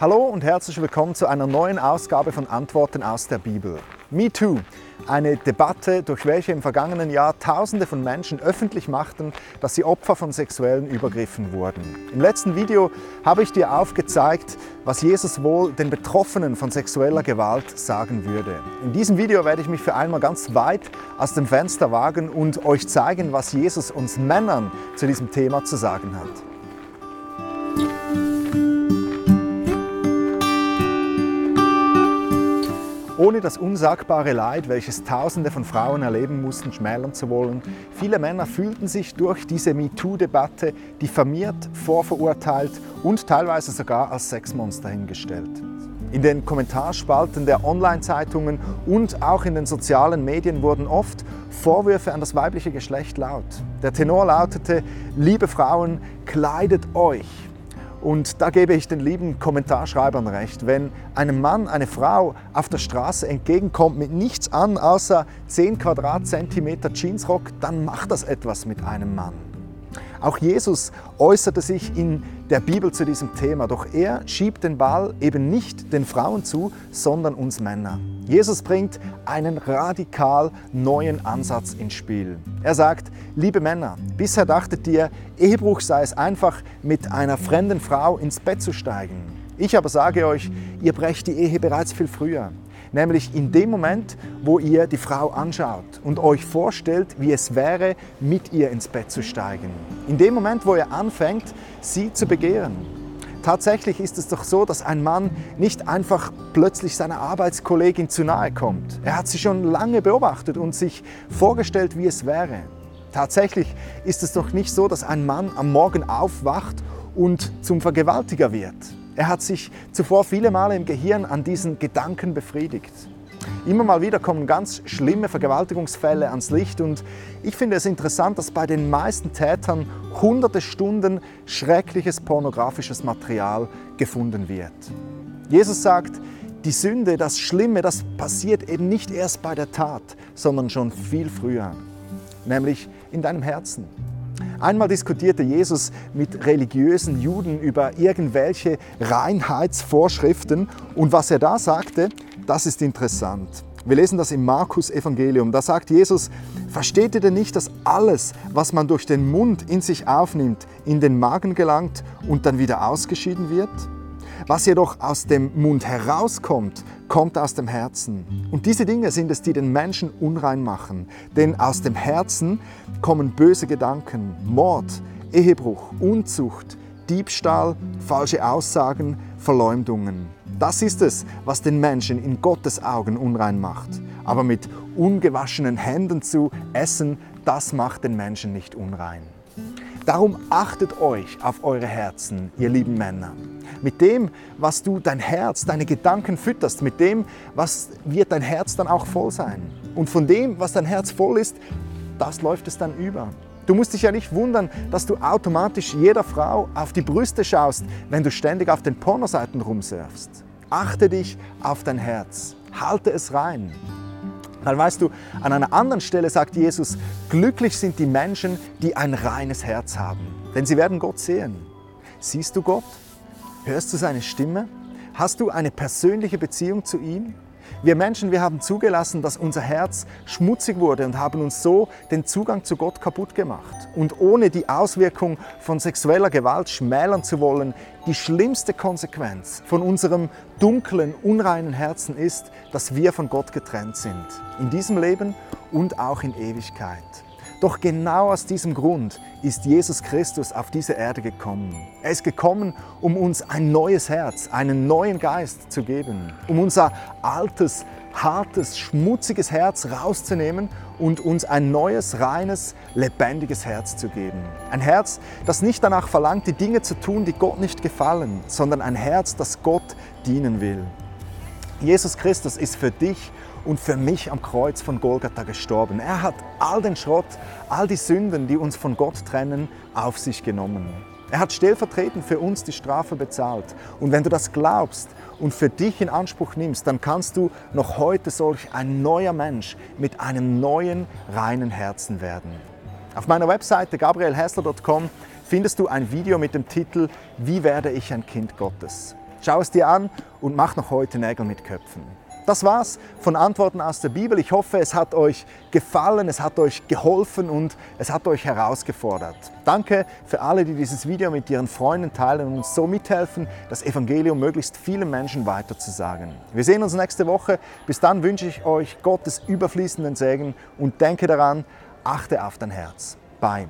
Hallo und herzlich willkommen zu einer neuen Ausgabe von Antworten aus der Bibel. Me Too, eine Debatte, durch welche im vergangenen Jahr Tausende von Menschen öffentlich machten, dass sie Opfer von sexuellen Übergriffen wurden. Im letzten Video habe ich dir aufgezeigt, was Jesus wohl den Betroffenen von sexueller Gewalt sagen würde. In diesem Video werde ich mich für einmal ganz weit aus dem Fenster wagen und euch zeigen, was Jesus uns Männern zu diesem Thema zu sagen hat. Ohne das unsagbare Leid, welches Tausende von Frauen erleben mussten, schmälern zu wollen, viele Männer fühlten sich durch diese MeToo-Debatte diffamiert, vorverurteilt und teilweise sogar als Sexmonster hingestellt. In den Kommentarspalten der Online-Zeitungen und auch in den sozialen Medien wurden oft Vorwürfe an das weibliche Geschlecht laut. Der Tenor lautete, liebe Frauen, kleidet euch, und da gebe ich den lieben Kommentarschreibern recht. Wenn einem Mann eine Frau auf der Straße entgegenkommt mit nichts an außer 10 Quadratzentimeter Jeansrock, dann macht das etwas mit einem Mann. Auch Jesus äußerte sich in der Bibel zu diesem Thema, doch er schiebt den Ball eben nicht den Frauen zu, sondern uns Männer. Jesus bringt einen radikal neuen Ansatz ins Spiel. Er sagt, liebe Männer, bisher dachtet ihr, Ehebruch sei es einfach, mit einer fremden Frau ins Bett zu steigen. Ich aber sage euch, ihr brecht die Ehe bereits viel früher nämlich in dem Moment, wo ihr die Frau anschaut und euch vorstellt, wie es wäre, mit ihr ins Bett zu steigen. In dem Moment, wo ihr anfängt, sie zu begehren. Tatsächlich ist es doch so, dass ein Mann nicht einfach plötzlich seiner Arbeitskollegin zu nahe kommt. Er hat sie schon lange beobachtet und sich vorgestellt, wie es wäre. Tatsächlich ist es doch nicht so, dass ein Mann am Morgen aufwacht und zum Vergewaltiger wird. Er hat sich zuvor viele Male im Gehirn an diesen Gedanken befriedigt. Immer mal wieder kommen ganz schlimme Vergewaltigungsfälle ans Licht und ich finde es interessant, dass bei den meisten Tätern hunderte Stunden schreckliches pornografisches Material gefunden wird. Jesus sagt, die Sünde, das Schlimme, das passiert eben nicht erst bei der Tat, sondern schon viel früher, nämlich in deinem Herzen. Einmal diskutierte Jesus mit religiösen Juden über irgendwelche Reinheitsvorschriften und was er da sagte, das ist interessant. Wir lesen das im Markus Evangelium. Da sagt Jesus, versteht ihr denn nicht, dass alles, was man durch den Mund in sich aufnimmt, in den Magen gelangt und dann wieder ausgeschieden wird? Was jedoch aus dem Mund herauskommt, kommt aus dem Herzen. Und diese Dinge sind es, die den Menschen unrein machen. Denn aus dem Herzen kommen böse Gedanken, Mord, Ehebruch, Unzucht, Diebstahl, falsche Aussagen, Verleumdungen. Das ist es, was den Menschen in Gottes Augen unrein macht. Aber mit ungewaschenen Händen zu essen, das macht den Menschen nicht unrein. Darum achtet euch auf eure Herzen, ihr lieben Männer. Mit dem, was du dein Herz, deine Gedanken fütterst, mit dem, was wird dein Herz dann auch voll sein. Und von dem, was dein Herz voll ist, das läuft es dann über. Du musst dich ja nicht wundern, dass du automatisch jeder Frau auf die Brüste schaust, wenn du ständig auf den Pornoseiten rumsurfst. Achte dich auf dein Herz. Halte es rein. Weil weißt du, an einer anderen Stelle sagt Jesus, glücklich sind die Menschen, die ein reines Herz haben, denn sie werden Gott sehen. Siehst du Gott? Hörst du seine Stimme? Hast du eine persönliche Beziehung zu ihm? Wir Menschen, wir haben zugelassen, dass unser Herz schmutzig wurde und haben uns so den Zugang zu Gott kaputt gemacht. Und ohne die Auswirkung von sexueller Gewalt schmälern zu wollen, die schlimmste Konsequenz von unserem dunklen, unreinen Herzen ist, dass wir von Gott getrennt sind. In diesem Leben und auch in Ewigkeit. Doch genau aus diesem Grund ist Jesus Christus auf diese Erde gekommen. Er ist gekommen, um uns ein neues Herz, einen neuen Geist zu geben, um unser altes, hartes, schmutziges Herz rauszunehmen und uns ein neues, reines, lebendiges Herz zu geben. Ein Herz, das nicht danach verlangt, die Dinge zu tun, die Gott nicht gefallen, sondern ein Herz, das Gott dienen will. Jesus Christus ist für dich und für mich am Kreuz von Golgatha gestorben. Er hat all den Schrott, all die Sünden, die uns von Gott trennen, auf sich genommen. Er hat stellvertretend für uns die Strafe bezahlt. Und wenn du das glaubst und für dich in Anspruch nimmst, dann kannst du noch heute solch ein neuer Mensch mit einem neuen, reinen Herzen werden. Auf meiner Webseite gabrielhessler.com findest du ein Video mit dem Titel Wie werde ich ein Kind Gottes? Schau es dir an und mach noch heute Nägel mit Köpfen. Das war's von Antworten aus der Bibel. Ich hoffe, es hat euch gefallen, es hat euch geholfen und es hat euch herausgefordert. Danke für alle, die dieses Video mit ihren Freunden teilen und uns so mithelfen, das Evangelium möglichst vielen Menschen weiterzusagen. Wir sehen uns nächste Woche. Bis dann wünsche ich euch Gottes überfließenden Segen und denke daran, achte auf dein Herz. Bye.